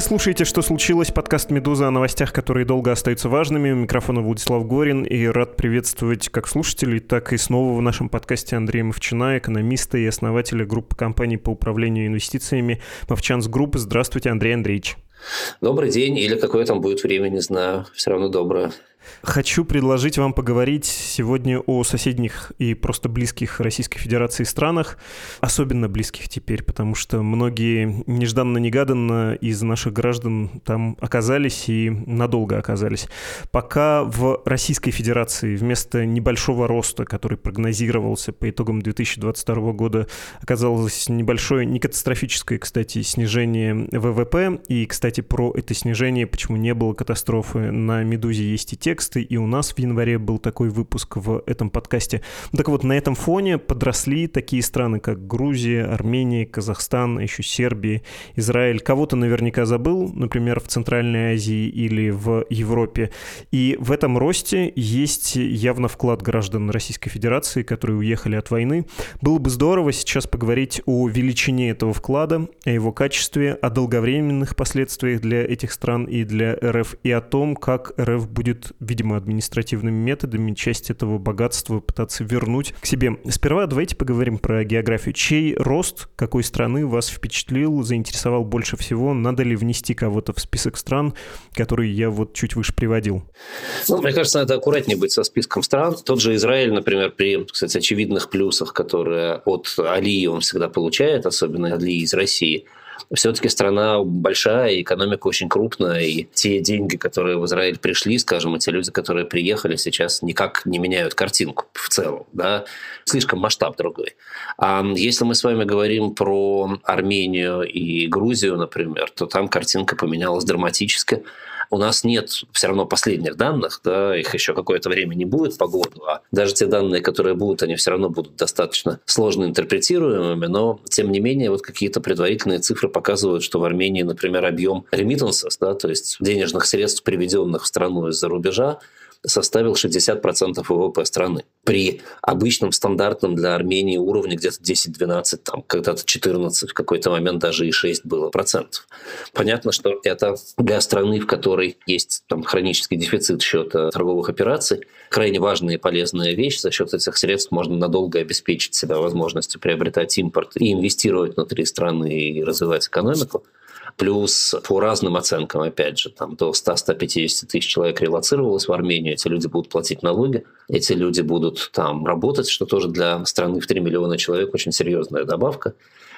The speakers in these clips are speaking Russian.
Вы слушаете «Что случилось?» подкаст «Медузы» о новостях, которые долго остаются важными. У микрофона Владислав Горин и рад приветствовать как слушателей, так и снова в нашем подкасте Андрея Мовчана, экономиста и основателя группы компаний по управлению инвестициями «Movchan's Group». Здравствуйте, Андрей Андреевич. Добрый день, или какое там будет время, не знаю, все равно доброе. Хочу предложить вам поговорить сегодня о соседних и просто близких Российской Федерации странах, особенно близких теперь, потому что многие нежданно-негаданно из наших граждан там оказались и надолго оказались. Пока в Российской Федерации вместо небольшого роста, который прогнозировался по итогам 2022 года, оказалось небольшое, не катастрофическое, кстати, снижение ВВП. И, кстати, про это снижение, почему не было катастрофы, на «Медузе» есть и те тексты, и у нас в январе был такой выпуск в этом подкасте. Так вот, на этом фоне подросли такие страны, как Грузия, Армения, Казахстан, а еще Сербия, Израиль. Кого-то наверняка забыл, например, в Центральной Азии или в Европе. И в этом росте есть явно вклад граждан Российской Федерации, которые уехали от войны. Было бы здорово сейчас поговорить о величине этого вклада, о его качестве, о долговременных последствиях для этих стран и для РФ, и о том, как РФ будет видимо, административными методами часть этого богатства пытаться вернуть к себе. Сперва давайте поговорим про географию. Чей рост какой страны вас впечатлил, заинтересовал больше всего? Надо ли внести кого-то в список стран, которые я вот чуть выше приводил? Ну, мне кажется, надо аккуратнее быть со списком стран. Тот же Израиль, например, при, кстати, очевидных плюсах, которые от Алии он всегда получает, особенно Алии из России – все-таки страна большая, экономика очень крупная, и те деньги, которые в Израиль пришли, скажем, и те люди, которые приехали, сейчас никак не меняют картинку в целом. Да? Слишком масштаб другой. А если мы с вами говорим про Армению и Грузию, например, то там картинка поменялась драматически. У нас нет все равно последних данных, да, их еще какое-то время не будет по году, а даже те данные, которые будут, они все равно будут достаточно сложно интерпретируемыми, но тем не менее вот какие-то предварительные цифры показывают, что в Армении, например, объем remittances, да, то есть денежных средств, приведенных в страну из-за рубежа, составил 60% ВВП страны. При обычном стандартном для Армении уровне где-то 10-12, там когда-то 14, в какой-то момент даже и 6 было процентов. Понятно, что это для страны, в которой есть там, хронический дефицит счета торговых операций, крайне важная и полезная вещь. За счет этих средств можно надолго обеспечить себя возможностью приобретать импорт и инвестировать внутри страны и развивать экономику. Плюс по разным оценкам, опять же, там до 100-150 тысяч человек релацировалось в Армению, эти люди будут платить налоги, эти люди будут там работать, что тоже для страны в 3 миллиона человек очень серьезная добавка.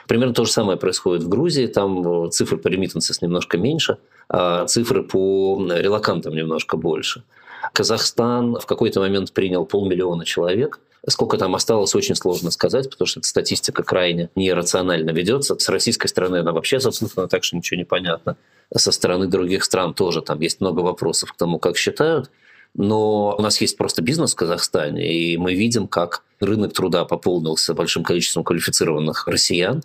Примерно то же самое происходит в Грузии, там цифры по ремитенсис немножко меньше, а цифры по релакантам немножко больше. Казахстан в какой-то момент принял полмиллиона человек – Сколько там осталось, очень сложно сказать, потому что эта статистика крайне нерационально ведется. С российской стороны она вообще запутана, так что ничего не понятно. Со стороны других стран тоже там есть много вопросов к тому, как считают. Но у нас есть просто бизнес в Казахстане, и мы видим, как рынок труда пополнился большим количеством квалифицированных россиян,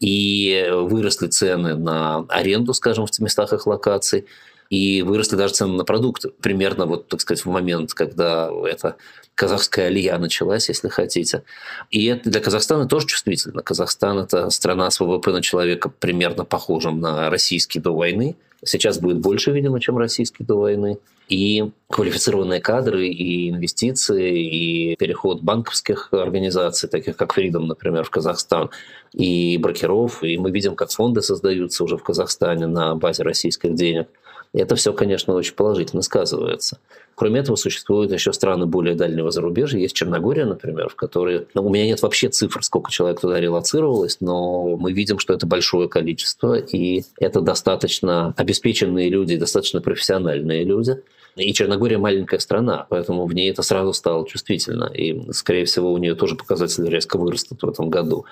и выросли цены на аренду, скажем, в местах их локаций, и выросли даже цены на продукты. Примерно вот, так сказать, в момент, когда эта казахская алия началась, если хотите. И это для Казахстана тоже чувствительно. Казахстан – это страна с ВВП на человека примерно похожим на российский до войны. Сейчас будет больше, видимо, чем российский до войны. И квалифицированные кадры, и инвестиции, и переход банковских организаций, таких как Freedom, например, в Казахстан, и брокеров. И мы видим, как фонды создаются уже в Казахстане на базе российских денег – это все, конечно, очень положительно сказывается. Кроме этого, существуют еще страны более дальнего зарубежья. Есть Черногория, например, в которой... Ну, у меня нет вообще цифр, сколько человек туда релацировалось, но мы видим, что это большое количество, и это достаточно обеспеченные люди, достаточно профессиональные люди. И Черногория маленькая страна, поэтому в ней это сразу стало чувствительно. И, скорее всего, у нее тоже показатели резко вырастут в этом году.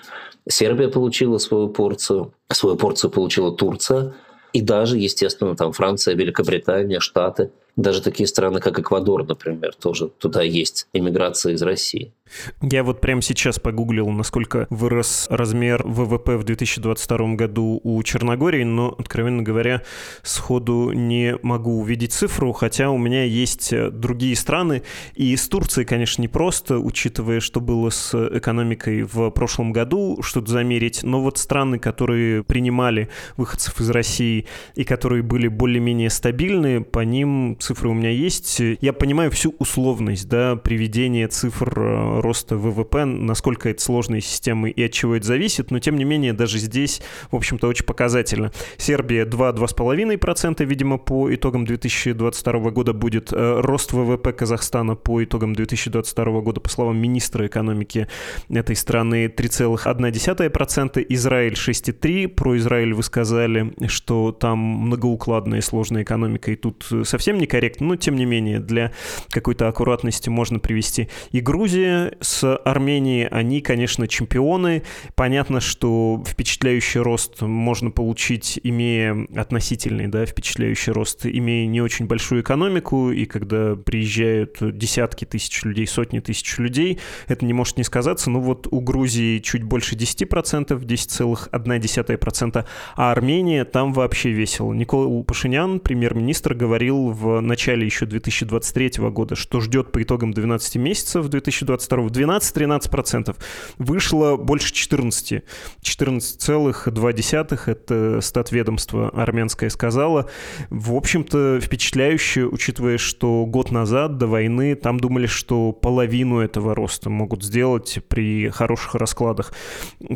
Сербия получила свою порцию, свою порцию получила Турция – и даже, естественно, там Франция, Великобритания, Штаты. Даже такие страны, как Эквадор, например, тоже туда есть иммиграция из России. Я вот прямо сейчас погуглил, насколько вырос размер ВВП в 2022 году у Черногории, но, откровенно говоря, сходу не могу увидеть цифру, хотя у меня есть э, другие страны. И с Турцией, конечно, не просто, учитывая, что было с экономикой в прошлом году, что-то замерить. Но вот страны, которые принимали выходцев из России и которые были более-менее стабильны, по ним цифры у меня есть. Я понимаю всю условность, да, приведения цифр э, роста ВВП, насколько это сложные системы и от чего это зависит, но тем не менее даже здесь, в общем-то, очень показательно. Сербия 2-2,5%, видимо, по итогам 2022 года будет. Э, рост ВВП Казахстана по итогам 2022 года, по словам министра экономики этой страны, 3,1%. Израиль 6,3%. Про Израиль вы сказали, что там многоукладная и сложная экономика, и тут совсем некорректно, но тем не менее для какой-то аккуратности можно привести. И Грузия с Арменией, они, конечно, чемпионы. Понятно, что впечатляющий рост можно получить, имея относительный, да, впечатляющий рост, имея не очень большую экономику, и когда приезжают десятки тысяч людей, сотни тысяч людей, это не может не сказаться. Ну вот у Грузии чуть больше 10%, 10,1%, а Армения там вообще весело. Никол Пашинян, премьер-министр, говорил в начале еще 2023 года, что ждет по итогам 12 месяцев 2022 в 12-13%. Вышло больше 14. 14,2 это статведомство армянское сказала. В общем-то, впечатляюще, учитывая, что год назад до войны там думали, что половину этого роста могут сделать при хороших раскладах.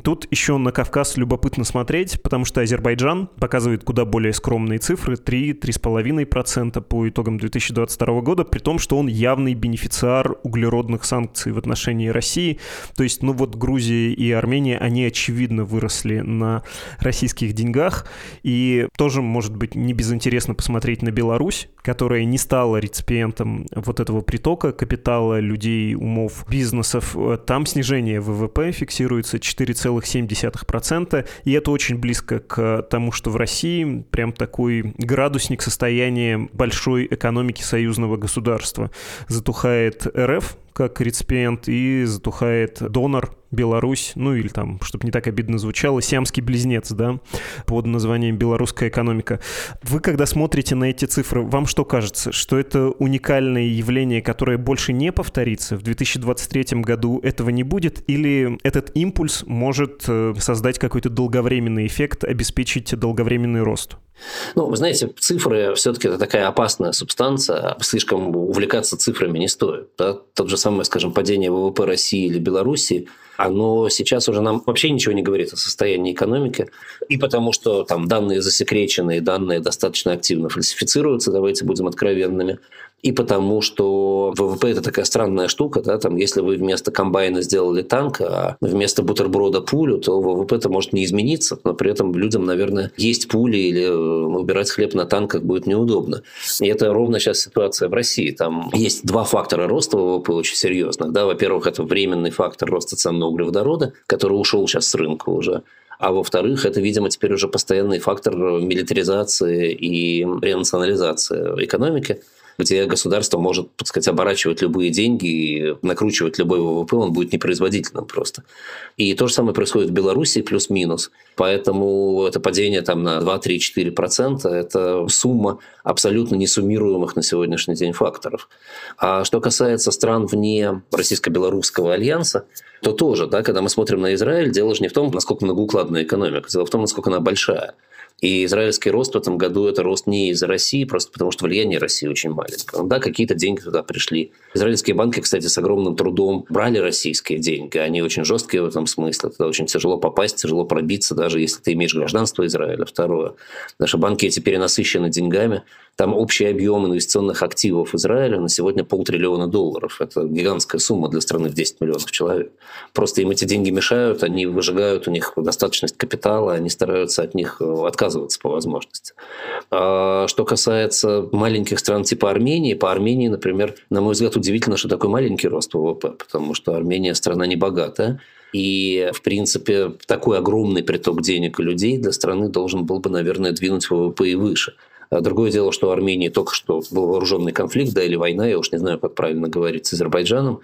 Тут еще на Кавказ любопытно смотреть, потому что Азербайджан показывает куда более скромные цифры, 3-3,5% по итогам 2022 года, при том, что он явный бенефициар углеродных санкций в отношении России. То есть, ну вот Грузия и Армения, они очевидно выросли на российских деньгах. И тоже, может быть, не безинтересно посмотреть на Беларусь, которая не стала реципиентом вот этого притока капитала, людей, умов, бизнесов. Там снижение ВВП фиксируется 4,7%. И это очень близко к тому, что в России прям такой градусник состояния большой экономики союзного государства. Затухает РФ, как реципиент, и затухает донор, Беларусь, ну или там, чтобы не так обидно звучало, сиамский близнец, да, под названием «Белорусская экономика». Вы, когда смотрите на эти цифры, вам что кажется, что это уникальное явление, которое больше не повторится? В 2023 году этого не будет? Или этот импульс может э, создать какой-то долговременный эффект, обеспечить долговременный рост? Ну, вы знаете, цифры все-таки это такая опасная субстанция. Слишком увлекаться цифрами не стоит. Да? Тот же самый, скажем, падение ВВП России или Беларуси, оно сейчас уже нам вообще ничего не говорит о состоянии экономики. И потому что там данные засекречены, данные достаточно активно фальсифицируются, давайте будем откровенными и потому, что ВВП это такая странная штука, да, там, если вы вместо комбайна сделали танк, а вместо бутерброда пулю, то ВВП это может не измениться, но при этом людям, наверное, есть пули или э, убирать хлеб на танках будет неудобно. И это ровно сейчас ситуация в России. Там есть два фактора роста ВВП очень серьезных. Да. Во-первых, это временный фактор роста цен на углеводороды, который ушел сейчас с рынка уже. А во-вторых, это, видимо, теперь уже постоянный фактор милитаризации и ренационализации экономики где государство может, так сказать, оборачивать любые деньги и накручивать любой ВВП, он будет непроизводительным просто. И то же самое происходит в Беларуси плюс-минус. Поэтому это падение там на 2-3-4% – это сумма абсолютно несуммируемых на сегодняшний день факторов. А что касается стран вне российско-белорусского альянса, то тоже, да, когда мы смотрим на Израиль, дело же не в том, насколько многоукладная экономика, дело в том, насколько она большая. И израильский рост в этом году – это рост не из России, просто потому что влияние России очень маленькое. Да, какие-то деньги туда пришли. Израильские банки, кстати, с огромным трудом брали российские деньги. Они очень жесткие в этом смысле. Туда очень тяжело попасть, тяжело пробиться, даже если ты имеешь гражданство Израиля. Второе. Наши банки эти перенасыщены деньгами. Там общий объем инвестиционных активов Израиля на сегодня полтриллиона долларов. Это гигантская сумма для страны в 10 миллионов человек. Просто им эти деньги мешают, они выжигают у них достаточность капитала, они стараются от них э, отказываться по возможности. А что касается маленьких стран типа Армении, по Армении, например, на мой взгляд, удивительно, что такой маленький рост ВВП, потому что Армения страна небогатая, и, в принципе, такой огромный приток денег и людей для страны должен был бы, наверное, двинуть ВВП и выше. А другое дело, что в Армении только что был вооруженный конфликт, да, или война, я уж не знаю, как правильно говорить, с Азербайджаном.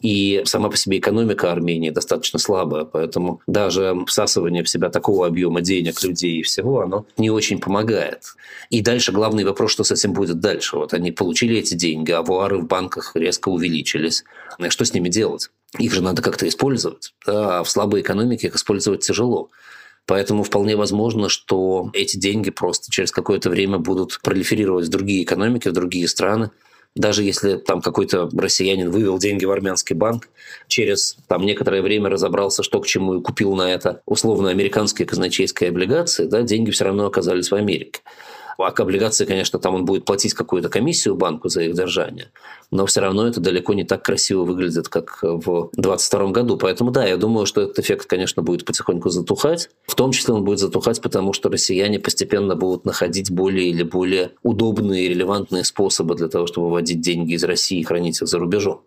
И сама по себе экономика Армении достаточно слабая, поэтому даже всасывание в себя такого объема денег, людей и всего, оно не очень помогает. И дальше главный вопрос, что с этим будет дальше. Вот они получили эти деньги, а авуары в банках резко увеличились. Что с ними делать? Их же надо как-то использовать. А в слабой экономике их использовать тяжело. Поэтому вполне возможно, что эти деньги просто через какое-то время будут пролиферировать в другие экономики, в другие страны. Даже если там какой-то россиянин вывел деньги в армянский банк, через там некоторое время разобрался, что к чему и купил на это условно американские казначейские облигации, да, деньги все равно оказались в Америке. А к облигации, конечно, там он будет платить какую-то комиссию банку за их держание, но все равно это далеко не так красиво выглядит, как в 2022 году. Поэтому да, я думаю, что этот эффект, конечно, будет потихоньку затухать. В том числе он будет затухать, потому что россияне постепенно будут находить более или более удобные и релевантные способы для того, чтобы выводить деньги из России и хранить их за рубежом.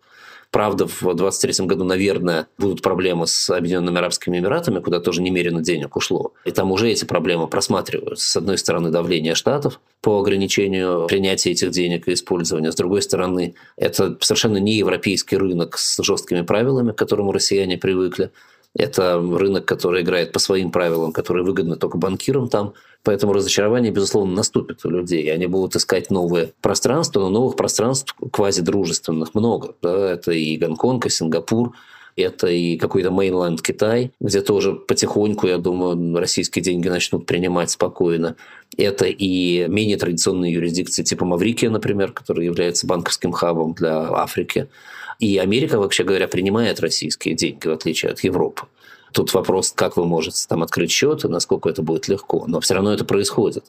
Правда, в 2023 году, наверное, будут проблемы с Объединенными Арабскими Эмиратами, куда тоже немерено денег ушло. И там уже эти проблемы просматриваются. С одной стороны, давление штатов по ограничению принятия этих денег и использования. С другой стороны, это совершенно не европейский рынок с жесткими правилами, к которому россияне привыкли. Это рынок, который играет по своим правилам, которые выгодны только банкирам там. Поэтому разочарование, безусловно, наступит у людей. Они будут искать новые пространства, но новых пространств квазидружественных много. Да? Это и Гонконг, и Сингапур, это и какой-то мейнленд Китай, где тоже потихоньку, я думаю, российские деньги начнут принимать спокойно. Это и менее традиционные юрисдикции типа Маврикия, например, который является банковским хабом для Африки. И Америка, вообще говоря, принимает российские деньги, в отличие от Европы. Тут вопрос, как вы можете там открыть счет и насколько это будет легко. Но все равно это происходит.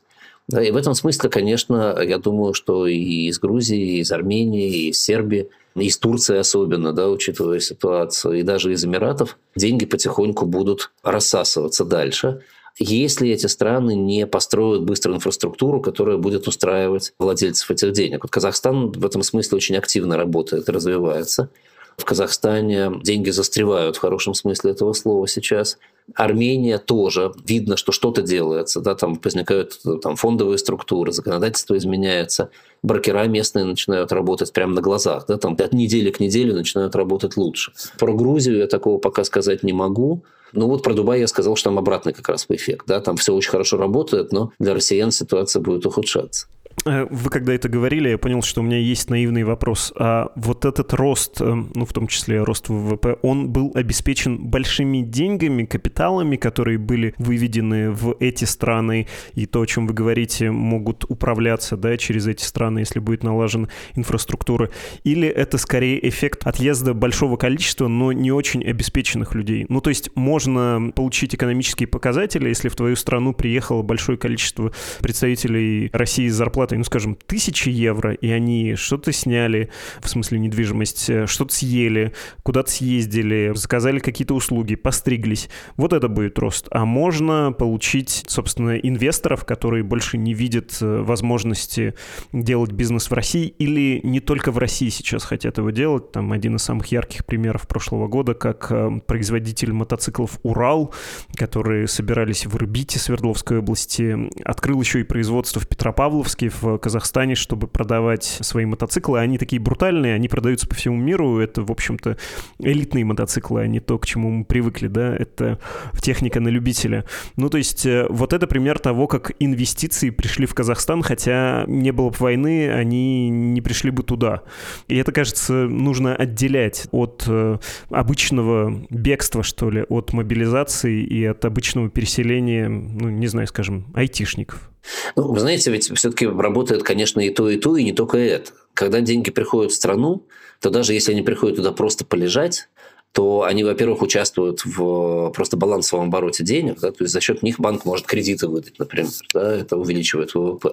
Да, и в этом смысле, конечно, я думаю, что и из Грузии, и из Армении, и из Сербии, и из Турции особенно, да, учитывая ситуацию, и даже из Эмиратов, деньги потихоньку будут рассасываться дальше если эти страны не построят быструю инфраструктуру, которая будет устраивать владельцев этих денег. Вот Казахстан в этом смысле очень активно работает, развивается. В Казахстане деньги застревают в хорошем смысле этого слова сейчас. Армения тоже. Видно, что что-то делается. Да, там возникают там, фондовые структуры, законодательство изменяется. Брокера местные начинают работать прямо на глазах. Да, там, от недели к неделе начинают работать лучше. Про Грузию я такого пока сказать не могу. Ну вот про Дубай я сказал, что там обратный как раз эффект. Да? Там все очень хорошо работает, но для россиян ситуация будет ухудшаться. Э, вы когда это говорили, я понял, что у меня есть наивный вопрос. А вот этот рост, э, ну, в том числе рост ВВП, он был обеспечен большими деньгами, капиталами, которые были выведены в эти страны, и то, о чем вы говорите, могут управляться, да, через эти страны, если будет налажена инфраструктура, или это скорее эффект отъезда большого количества, но не очень обеспеченных людей? Ну, то есть можно получить экономические показатели, если в твою страну приехало большое количество представителей России с зарплатой зарплатой, ну, скажем, тысячи евро, и они что-то сняли, в смысле недвижимость, э, что-то съели, куда-то съездили, заказали какие-то услуги, постриглись. Вот это будет рост. А можно получить, собственно, инвесторов, которые больше не видят э, возможности делать бизнес в России или не только в России сейчас хотят его делать. Там один из самых ярких примеров прошлого года, как э, производитель мотоциклов «Урал», которые собирались в Ирбите Свердловской области, открыл еще и производство в Петропавловске, в Казахстане, чтобы продавать свои мотоциклы. Они такие брутальные, они продаются по всему миру. Это, в общем-то, элитные мотоциклы, а не то, к чему мы привыкли, да, это техника на любителя. Ну, то есть, э, вот это пример того, как инвестиции пришли в Казахстан, хотя не было бы войны, они не пришли бы туда. И это, кажется, нужно отделять от э, обычного бегства, что ли, от мобилизации и от обычного переселения, ну, не знаю, скажем, айтишников. Ну, вы знаете, ведь все-таки работает, конечно, и то, и то, и не только это. Когда деньги приходят в страну, то даже если они приходят туда просто полежать, то они, во-первых, участвуют в просто балансовом обороте денег, да, то есть за счет них банк может кредиты выдать, например, да, это увеличивает ВВП.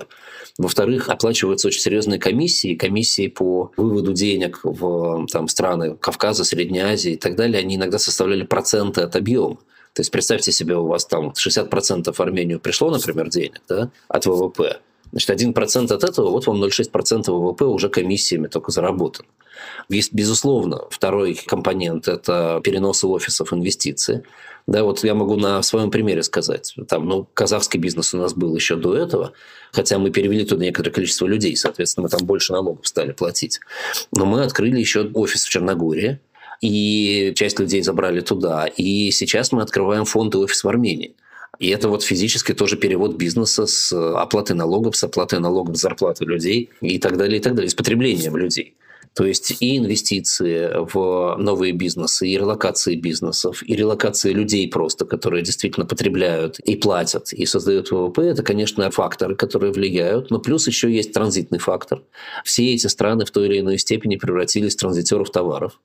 Во-вторых, оплачиваются очень серьезные комиссии, комиссии по выводу денег в там, страны Кавказа, Средней Азии и так далее, они иногда составляли проценты от объема. То есть представьте себе, у вас там 60% в Армению пришло, например, денег да, от ВВП, Значит, 1% от этого, вот вам 0,6% ВВП уже комиссиями только заработан. Есть, безусловно, второй компонент – это переносы офисов инвестиции. Да, вот я могу на своем примере сказать. Там, ну, казахский бизнес у нас был еще до этого, хотя мы перевели туда некоторое количество людей, соответственно, мы там больше налогов стали платить. Но мы открыли еще офис в Черногории, и часть людей забрали туда. И сейчас мы открываем фонд и офис в Армении. И это вот физически тоже перевод бизнеса с оплатой налогов, с оплатой налогов зарплаты людей и так далее, и так далее, с потреблением людей. То есть и инвестиции в новые бизнесы, и релокации бизнесов, и релокации людей просто, которые действительно потребляют и платят, и создают ВВП, это, конечно, факторы, которые влияют. Но плюс еще есть транзитный фактор. Все эти страны в той или иной степени превратились в транзитеров товаров.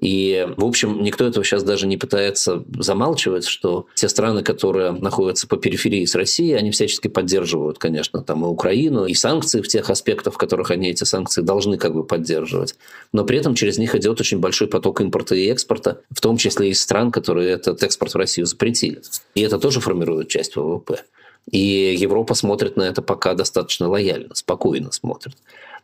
И, в общем, никто этого сейчас даже не пытается замалчивать, что те страны, которые находятся по периферии с Россией, они всячески поддерживают, конечно, там и Украину, и санкции в тех аспектах, в которых они эти санкции должны как бы поддерживать. Но при этом через них идет очень большой поток импорта и экспорта, в том числе из стран, которые этот экспорт в Россию запретили. И это тоже формирует часть ВВП. И Европа смотрит на это пока достаточно лояльно, спокойно смотрит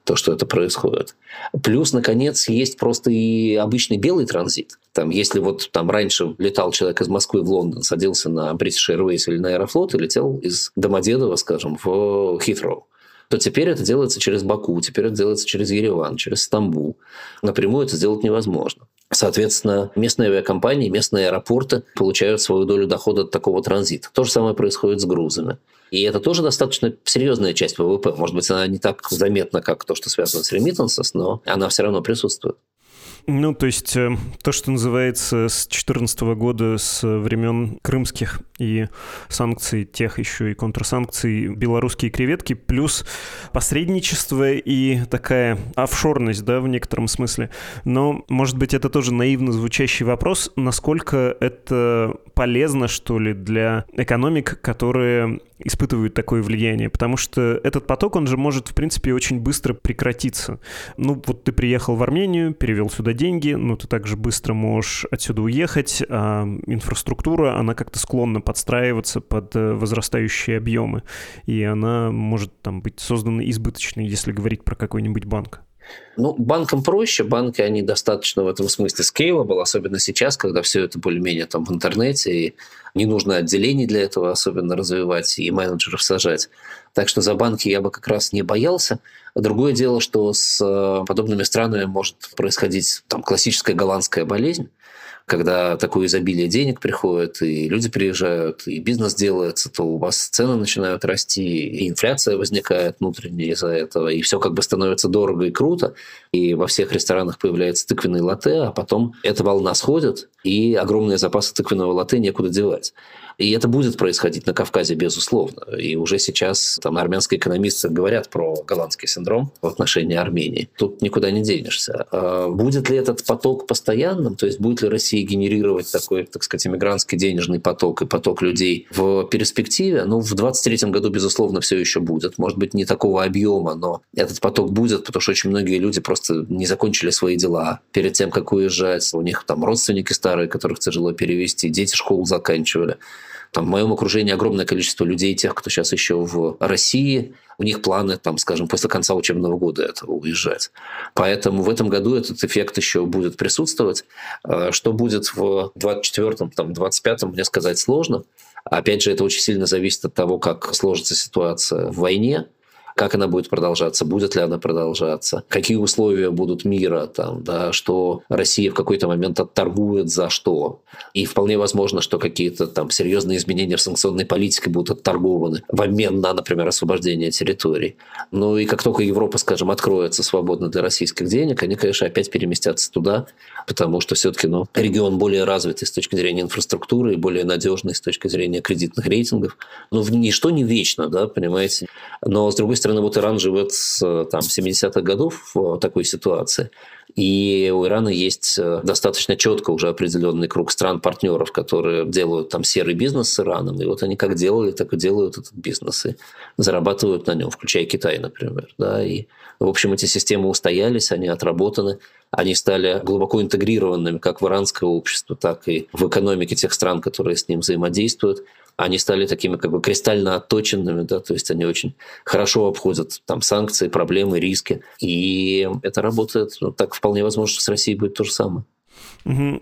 то, что это происходит. Плюс, наконец, есть просто и обычный белый транзит. Там, если вот там раньше летал человек из Москвы в Лондон, садился на British Airways или на Аэрофлот и летел из Домодедово, скажем, в Хитроу то теперь это делается через Баку, теперь это делается через Ереван, через Стамбул. Напрямую это сделать невозможно. Соответственно, местные авиакомпании, местные аэропорты получают свою долю дохода от такого транзита. То же самое происходит с грузами. И это тоже достаточно серьезная часть ВВП. Может быть, она не так заметна, как то, что связано с remittances, но она все равно присутствует. Ну, то есть э, то, что называется с 2014 года, с времен крымских и санкций, тех еще и контрсанкций, белорусские креветки, плюс посредничество и такая офшорность, да, в некотором смысле. Но, может быть, это тоже наивно звучащий вопрос, насколько это полезно, что ли, для экономик, которые испытывают такое влияние, потому что этот поток, он же может, в принципе, очень быстро прекратиться. Ну, вот ты приехал в Армению, перевел сюда деньги, но ты также быстро можешь отсюда уехать, а инфраструктура, она как-то склонна подстраиваться под э, возрастающие объемы, и она может там быть создана избыточной, если говорить про какой-нибудь банк. Ну, банкам проще, банки, они достаточно в этом смысле scalable, особенно сейчас, когда все это более-менее там в интернете, и не нужно отделений для этого особенно развивать и менеджеров сажать. Так что за банки я бы как раз не боялся. Другое дело, что с э, подобными странами может происходить там классическая голландская болезнь, когда такое изобилие денег приходит, и люди приезжают, и бизнес делается, то у вас цены начинают расти, и инфляция возникает внутренняя из-за этого, и все как бы становится дорого и круто, и во всех ресторанах появляется тыквенный латте, а потом эта волна сходит, и огромные запасы тыквенного латте некуда девать. И это будет происходить на Кавказе, безусловно. И уже сейчас там армянские экономисты говорят про голландский синдром в отношении Армении. Тут никуда не денешься. А будет ли этот поток постоянным? То есть будет ли Россия генерировать такой, так сказать, иммигрантский денежный поток и поток людей в перспективе? Ну, в 2023 году, безусловно, все еще будет. Может быть, не такого объема, но этот поток будет, потому что очень многие люди просто не закончили свои дела перед тем, как уезжать. У них там родственники старые, которых тяжело перевести, дети школу заканчивали. Там, в моем окружении огромное количество людей, тех, кто сейчас еще в России, у них планы, там, скажем, после конца учебного года этого уезжать. Поэтому в этом году этот эффект еще будет присутствовать. А, что будет в 24-м, там, 25-м, мне сказать сложно. Опять же, это очень сильно зависит от того, как сложится ситуация в войне, как она будет продолжаться, будет ли она продолжаться, какие условия будут мира, там, да, что Россия в какой-то момент отторгует за что. И вполне возможно, что какие-то там серьезные изменения в санкционной политике будут отторгованы в обмен на, например, освобождение территорий. Ну и как только Европа, скажем, откроется свободно для российских денег, они, конечно, опять переместятся туда, потому что все-таки ну, регион более развитый с точки зрения инфраструктуры и более надежный с точки зрения кредитных рейтингов. Ну, ничто не вечно, да, понимаете. Но, с другой стороны, стороны, вот Иран живет с там, 70-х годов в такой ситуации. И у Ирана есть э, достаточно четко уже определенный круг стран-партнеров, которые делают там серый бизнес с Ираном. И вот они как делали, так и делают этот бизнес. И зарабатывают на нем, включая Китай, например. Да? И, в общем, эти системы устоялись, они отработаны. Они стали глубоко интегрированными как в иранское общество, так и в экономике тех стран, которые с ним взаимодействуют. Они стали такими как бы кристально отточенными, да, то есть они очень хорошо обходят там санкции, проблемы, риски. И это работает, ну, так вполне возможно, что с Россией будет то же самое.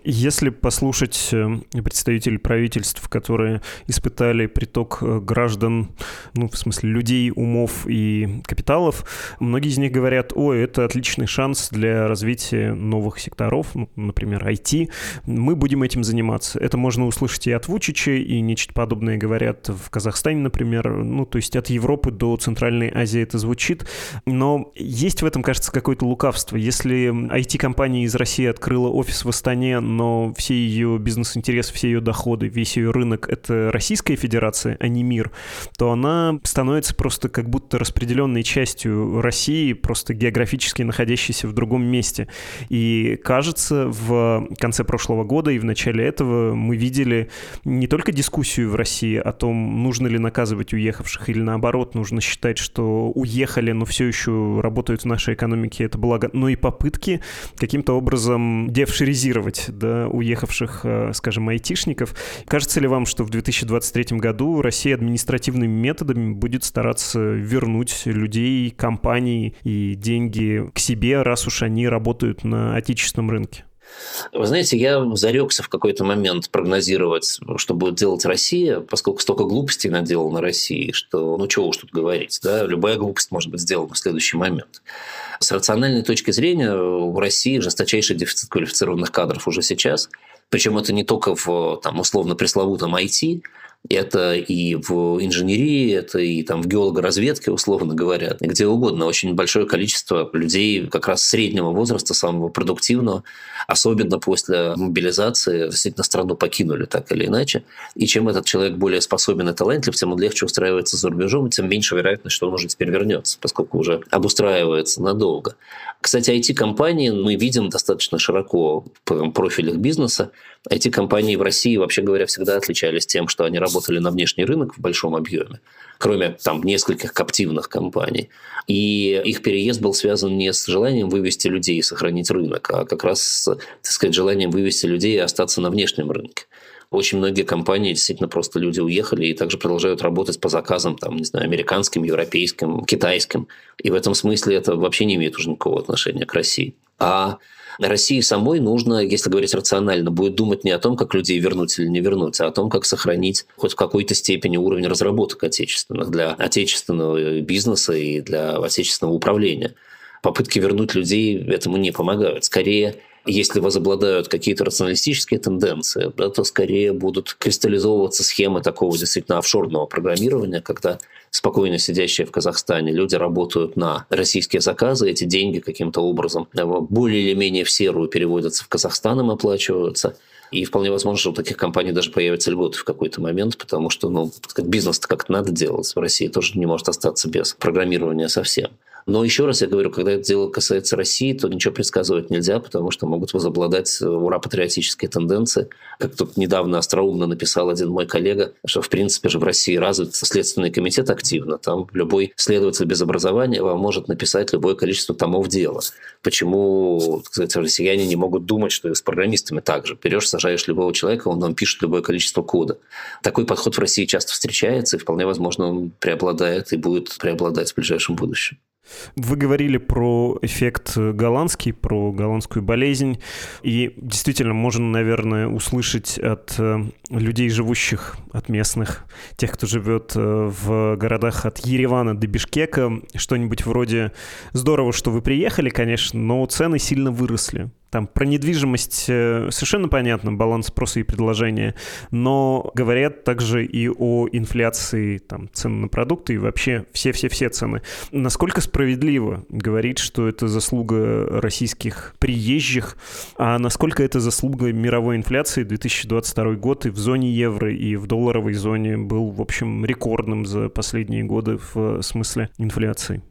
Если послушать э, представителей правительств, которые испытали приток э, граждан, ну, в смысле, людей, умов и капиталов, многие из них говорят, ой, это отличный шанс для развития новых секторов, ну, например, IT, мы будем этим заниматься. Это можно услышать и от Вучича, и нечто подобное говорят в Казахстане, например, ну, то есть от Европы до Центральной Азии это звучит, но есть в этом, кажется, какое-то лукавство. Если IT-компания из России открыла офис в Астане, но все ее бизнес-интересы, все ее доходы, весь ее рынок — это Российская Федерация, а не мир, то она становится просто как будто распределенной частью России, просто географически находящейся в другом месте. И кажется, в конце прошлого года и в начале этого мы видели не только дискуссию в России о том, нужно ли наказывать уехавших или наоборот, нужно считать, что уехали, но все еще работают в нашей экономике, это благо, но и попытки каким-то образом девшеризировать анализировать да, уехавших, э, скажем, айтишников. Кажется ли вам, что в 2023 году Россия административными методами будет стараться вернуть людей, компании и деньги к себе, раз уж они работают на отечественном рынке? Вы знаете, я зарекся в какой-то момент прогнозировать, что будет делать Россия, поскольку столько глупостей наделала на России, что ну чего уж тут говорить, да, любая глупость может быть сделана в следующий момент. С рациональной точки зрения в России жесточайший дефицит квалифицированных кадров уже сейчас. Причем это не только в там, условно пресловутом IT, это и в инженерии, это и там в геологоразведке, условно говоря, где угодно. Очень большое количество людей как раз среднего возраста, самого продуктивного, особенно после мобилизации, действительно страну покинули так или иначе. И чем этот человек более способен и талантлив, тем он легче устраивается за рубежом, и тем меньше вероятность, что он уже теперь вернется, поскольку уже обустраивается надолго. Кстати, IT-компании мы видим достаточно широко в профилях бизнеса. IT-компании в России, вообще говоря, всегда отличались тем, что они работали на внешний рынок в большом объеме, кроме там нескольких коптивных компаний. И их переезд был связан не с желанием вывести людей и сохранить рынок, а как раз так сказать, желанием вывести людей и остаться на внешнем рынке очень многие компании действительно просто люди уехали и также продолжают работать по заказам, там, не знаю, американским, европейским, китайским. И в этом смысле это вообще не имеет уже никакого отношения к России. А России самой нужно, если говорить рационально, будет думать не о том, как людей вернуть или не вернуть, а о том, как сохранить хоть в какой-то степени уровень разработок отечественных для отечественного бизнеса и для отечественного управления. Попытки вернуть людей этому не помогают. Скорее, если возобладают какие-то рационалистические тенденции, да, то скорее будут кристаллизовываться схемы такого действительно офшорного программирования, когда спокойно сидящие в Казахстане люди работают на российские заказы, эти деньги каким-то образом более или менее в серую переводятся в Казахстан, им оплачиваются. И вполне возможно, что у таких компаний даже появятся льготы в какой-то момент, потому что ну, бизнес-то как-то надо делать. В России тоже не может остаться без программирования совсем. Но еще раз я говорю, когда это дело касается России, то ничего предсказывать нельзя, потому что могут возобладать э, ура-патриотические тенденции. Как тут недавно остроумно написал один мой коллега, что в принципе же в России развит Следственный комитет активно. Там любой следователь без образования вам может написать любое количество томов дела. Почему, так сказать, россияне не могут думать, что и с программистами так же. Берешь, сажаешь любого человека, он вам пишет любое количество кода. Такой подход в России часто встречается, и вполне возможно он преобладает и будет преобладать в ближайшем будущем. Вы говорили про эффект голландский, про голландскую болезнь. И действительно, можно, наверное, услышать от э, людей, живущих от местных, тех, кто живет э, в городах от Еревана до Бишкека, что-нибудь вроде «Здорово, что вы приехали, конечно, но цены сильно выросли». Там про недвижимость э, совершенно понятно, баланс спроса и предложения, но говорят также и о инфляции там, цен на продукты и вообще все-все-все цены. Насколько справедливо говорить, что это заслуга российских приезжих, а насколько это заслуга мировой инфляции 2022 год и в зоне евро, и в долларовой зоне был, в общем, рекордным за последние годы в смысле инфляции?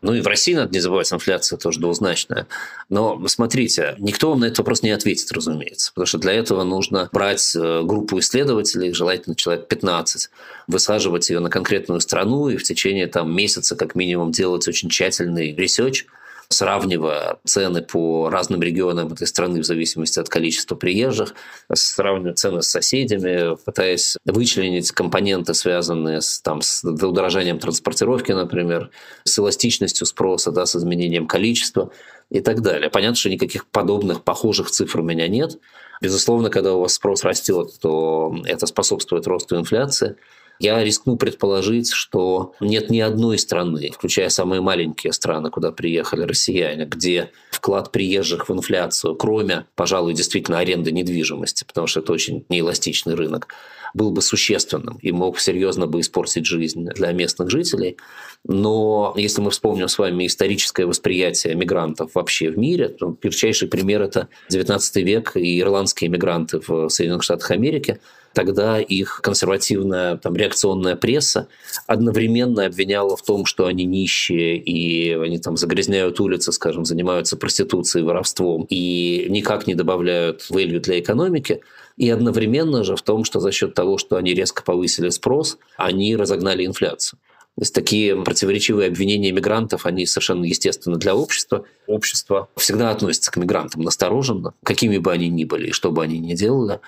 Ну и в России, надо не забывать, инфляция тоже двузначная. Но смотрите, никто вам на этот вопрос не ответит, разумеется, потому что для этого нужно брать э, группу исследователей, желательно человек 15, высаживать ее на конкретную страну и в течение там, месяца как минимум делать очень тщательный research, сравнивая цены по разным регионам этой страны в зависимости от количества приезжих, сравнивая цены с соседями, пытаясь вычленить компоненты, связанные с, там, с удорожанием транспортировки, например, с эластичностью спроса, да, с изменением количества и так далее. Понятно, что никаких подобных похожих цифр у меня нет. Безусловно, когда у вас спрос растет, то это способствует росту инфляции. Я рискну предположить, что нет ни одной страны, включая самые маленькие страны, куда приехали россияне, где вклад приезжих в инфляцию, кроме, пожалуй, действительно аренды недвижимости, потому что это очень неэластичный рынок, был бы существенным и мог серьезно бы испортить жизнь для местных жителей. Но если мы вспомним с вами историческое восприятие мигрантов вообще в мире, то ярчайший пример – это 19 век и ирландские мигранты в Соединенных Штатах Америки – тогда их консервативная там, реакционная пресса одновременно обвиняла в том, что они нищие и они там загрязняют улицы, скажем, занимаются проституцией, воровством и никак не добавляют value для экономики, и одновременно же в том, что за счет того, что они резко повысили спрос, они разогнали инфляцию. То есть такие противоречивые обвинения мигрантов, они совершенно естественны для общества. Общество всегда относится к мигрантам настороженно, какими бы они ни были и что бы они ни делали.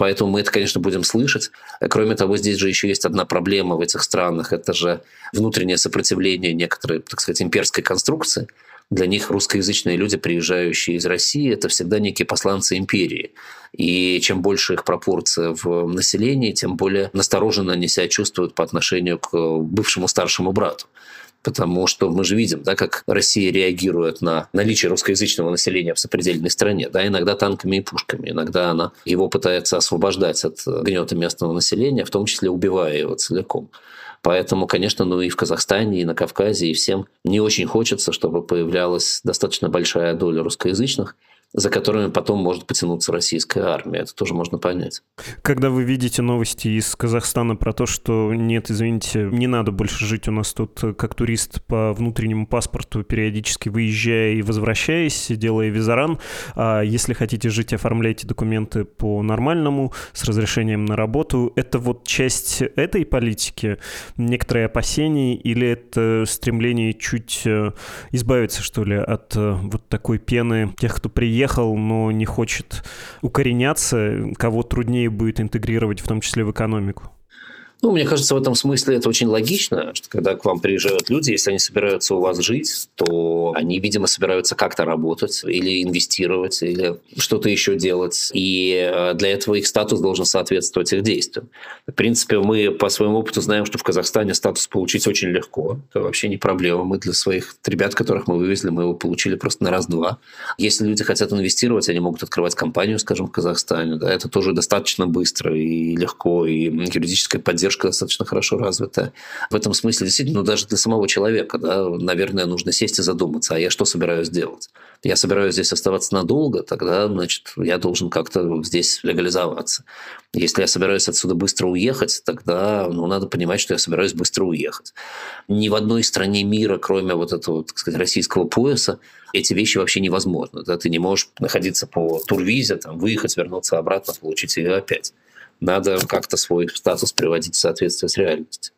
Поэтому мы это, конечно, будем слышать. Кроме того, здесь же еще есть одна проблема в этих странах. Это же внутреннее сопротивление некоторой, так сказать, имперской конструкции. Для них русскоязычные люди, приезжающие из России, это всегда некие посланцы империи. И чем больше их пропорция в населении, тем более настороженно они себя чувствуют по отношению к бывшему старшему брату потому что мы же видим, да, как Россия реагирует на наличие русскоязычного населения в сопредельной стране, да, иногда танками и пушками, иногда она его пытается освобождать от гнета местного населения, в том числе убивая его целиком. Поэтому, конечно, ну и в Казахстане, и на Кавказе, и всем не очень хочется, чтобы появлялась достаточно большая доля русскоязычных, за которыми потом может потянуться российская армия. Это тоже можно понять. Когда вы видите новости из Казахстана про то, что нет, извините, не надо больше жить у нас тут как турист по внутреннему паспорту, периодически выезжая и возвращаясь, делая визаран, а если хотите жить, оформляйте документы по нормальному, с разрешением на работу, это вот часть этой политики, некоторые опасения или это стремление чуть э, избавиться, что ли, от э, вот такой пены тех, кто приехал приехал, но не хочет укореняться, кого труднее будет интегрировать, в том числе в экономику? Ну, мне кажется, в этом смысле это очень логично, что когда к вам приезжают люди, если они собираются у вас жить, то они, видимо, собираются как-то работать или инвестировать, или что-то еще делать. И э, для этого их статус должен соответствовать их действиям. В принципе, мы по своему опыту знаем, что в Казахстане статус получить очень легко. Это вообще не проблема. Мы для своих ребят, которых мы вывезли, мы его получили просто на раз-два. Если люди хотят инвестировать, они могут открывать компанию, скажем, в Казахстане. Да, это тоже достаточно быстро и легко, и юридическая поддержка поддержка достаточно хорошо развита. В этом смысле действительно, ну, даже для самого человека, да, наверное, нужно сесть и задуматься, а я что собираюсь делать? Я собираюсь здесь оставаться надолго, тогда, значит, я должен как-то здесь легализоваться. Если я собираюсь отсюда быстро уехать, тогда ну, надо понимать, что я собираюсь быстро уехать. Ни в одной стране мира, кроме вот этого, так сказать, российского пояса, эти вещи вообще невозможны. Да? Ты не можешь находиться по турвизе, там, выехать, вернуться обратно, получить ее опять надо как-то свой статус приводить в соответствие с реальностью.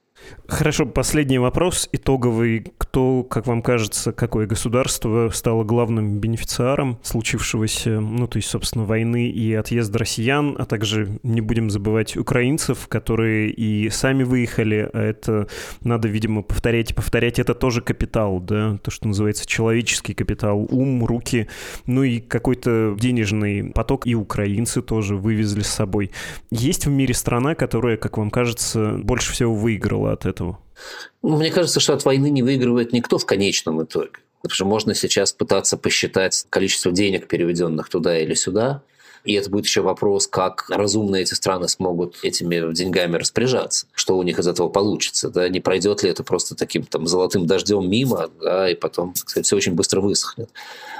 Хорошо, последний вопрос, итоговый. Кто, как вам кажется, какое государство стало главным бенефициаром случившегося, ну, то есть, собственно, войны и отъезда россиян, а также не будем забывать украинцев, которые и сами выехали, а это надо, видимо, повторять и повторять. Это тоже капитал, да, то, что называется человеческий капитал, ум, руки, ну и какой-то денежный поток, и украинцы тоже вывезли с собой. Есть в мире страна, которая, как вам кажется, больше всего выиграла от этого? Ну, мне кажется, что от войны не выигрывает никто в конечном итоге. Потому что можно сейчас пытаться посчитать количество денег, переведенных туда или сюда, и это будет еще вопрос, как разумно эти страны смогут этими деньгами распоряжаться, что у них из этого получится, да, не пройдет ли это просто таким там золотым дождем мимо, да, и потом, кстати, все очень быстро высохнет.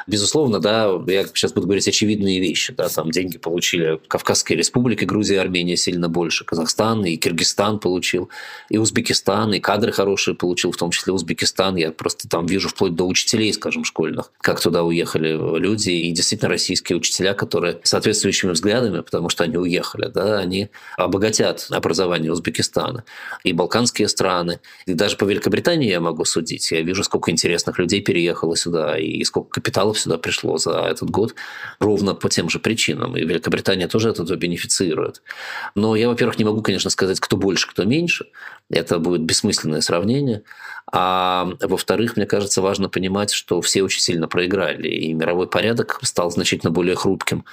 Безусловно, да, я сейчас буду говорить очевидные вещи, да, там деньги получили Кавказские республики, Грузия, Армения сильно больше, Казахстан и Киргизстан получил, и Узбекистан, и кадры хорошие получил, в том числе Узбекистан, я просто там вижу вплоть до учителей, скажем, школьных, как туда уехали люди, и действительно российские учителя, которые, соответственно, соответствующими взглядами, потому что они уехали, да, они обогатят образование Узбекистана. И балканские страны, и даже по Великобритании я могу судить. Я вижу, сколько интересных людей переехало сюда, и сколько капиталов сюда пришло за этот год, ровно по тем же причинам. И Великобритания тоже от этого бенефицирует. Но я, во-первых, не могу, конечно, сказать, кто больше, кто меньше. Это будет бессмысленное сравнение. А во-вторых, мне кажется, важно понимать, что все очень сильно проиграли, и мировой порядок стал значительно более хрупким,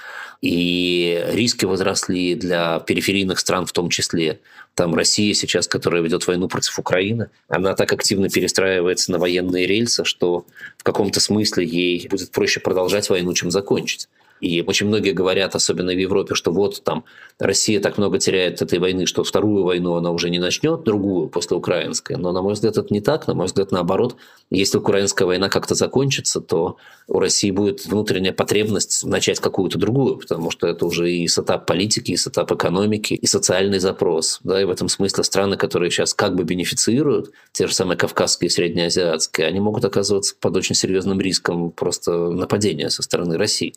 и риски возросли для периферийных стран в том числе. Там Россия сейчас, которая ведет войну против Украины, она так активно перестраивается на военные рельсы, что в каком-то смысле ей будет проще продолжать войну, чем закончить. И очень многие говорят, особенно в Европе, что вот там Россия так много теряет этой войны, что вторую войну она уже не начнет, другую после украинской. Но, на мой взгляд, это не так. На мой взгляд, наоборот. Если украинская война как-то закончится, то у России будет внутренняя потребность начать какую-то другую, потому что это уже и setup политики, и setup экономики, и социальный запрос. Да, и в этом смысле страны, которые сейчас как бы бенефицируют, те же самые кавказские и среднеазиатские, они могут оказываться под очень серьезным риском просто нападения со стороны России.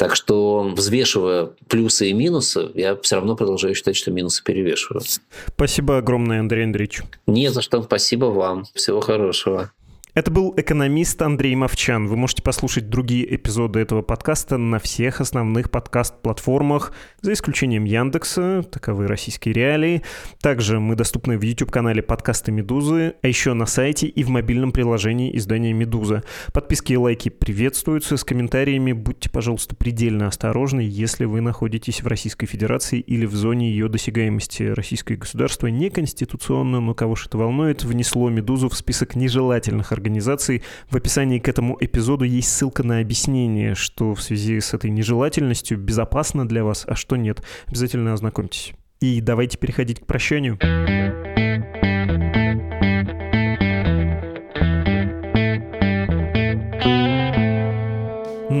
Так что, взвешивая плюсы и минусы, я все равно продолжаю считать, что минусы перевешивают. Спасибо огромное, Андрей Андреевич. Не за что. Спасибо вам. Всего хорошего. Это был экономист Андрей Мовчан. Вы можете послушать другие эпизоды этого подкаста на всех основных подкаст-платформах, за исключением Яндекса, таковы российские реалии. Также мы доступны в YouTube-канале подкасты «Медузы», а еще на сайте и в мобильном приложении издания «Медуза». Подписки и лайки приветствуются. С комментариями будьте, пожалуйста, предельно осторожны, если вы находитесь в Российской Федерации или в зоне ее досягаемости. Российское государство неконституционно, но кого же это волнует, внесло «Медузу» в список нежелательных организаций. В описании к этому эпизоду есть ссылка на объяснение, что в связи с этой нежелательностью безопасно для вас, а что нет. Обязательно ознакомьтесь. И давайте переходить к прощанию.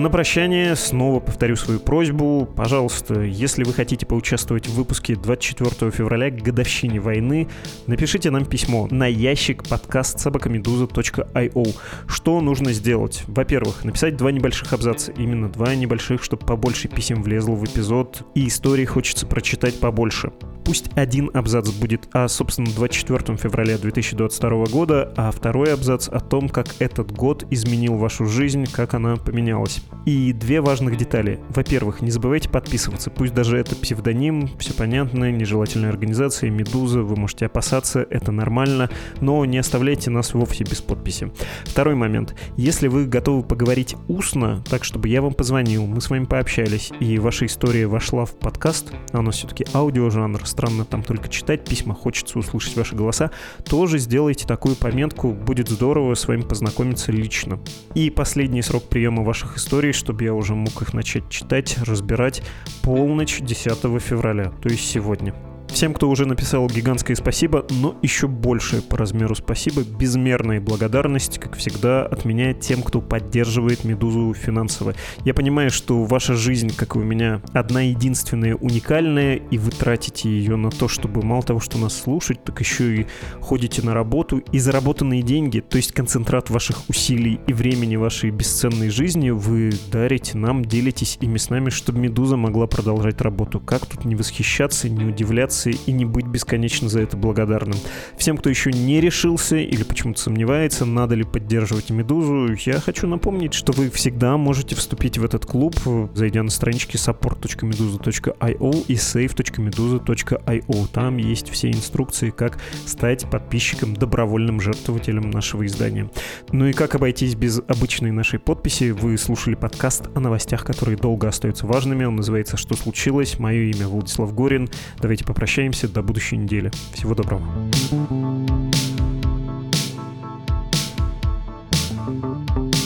На прощание снова повторю свою просьбу. Пожалуйста, если вы хотите поучаствовать в выпуске 24 февраля к годовщине войны, напишите нам письмо на ящик подкаст собакамедуза.io. Что нужно сделать? Во-первых, написать два небольших абзаца. Именно два небольших, чтобы побольше писем влезло в эпизод, и истории хочется прочитать побольше. Пусть один абзац будет о, собственно, 24 февраля 2022 года, а второй абзац о том, как этот год изменил вашу жизнь, как она поменялась. И две важных детали. Во-первых, не забывайте подписываться, пусть даже это псевдоним, все понятно, нежелательная организация, медуза, вы можете опасаться, это нормально, но не оставляйте нас вовсе без подписи. Второй момент. Если вы готовы поговорить устно, так чтобы я вам позвонил, мы с вами пообщались, и ваша история вошла в подкаст, нас все-таки аудиожанр, странно там только читать письма, хочется услышать ваши голоса, тоже сделайте такую пометку, будет здорово с вами познакомиться лично. И последний срок приема ваших историй, чтобы я уже мог их начать читать, разбирать, полночь 10 февраля, то есть сегодня. Всем, кто уже написал гигантское спасибо, но еще большее по размеру спасибо, безмерная благодарность, как всегда, от меня тем, кто поддерживает «Медузу» финансово. Я понимаю, что ваша жизнь, как и у меня, одна единственная уникальная, и вы тратите ее на то, чтобы мало того, что нас слушать, так еще и ходите на работу, и заработанные деньги, то есть концентрат ваших усилий и времени вашей бесценной жизни, вы дарите нам, делитесь ими с нами, чтобы «Медуза» могла продолжать работу. Как тут не восхищаться, не удивляться, мотивации и не быть бесконечно за это благодарным. Всем, кто еще не решился или почему-то сомневается, надо ли поддерживать Медузу, я хочу напомнить, что вы всегда можете вступить в этот клуб, зайдя на странички support.meduza.io и save.meduza.io. Там есть все инструкции, как стать подписчиком, добровольным жертвователем нашего издания. Ну и как обойтись без обычной нашей подписи, вы слушали подкаст о новостях, которые долго остаются важными. Он называется «Что случилось?». Мое имя Владислав Горин. Давайте попрощаемся прощаемся до будущей недели. Всего доброго. thank you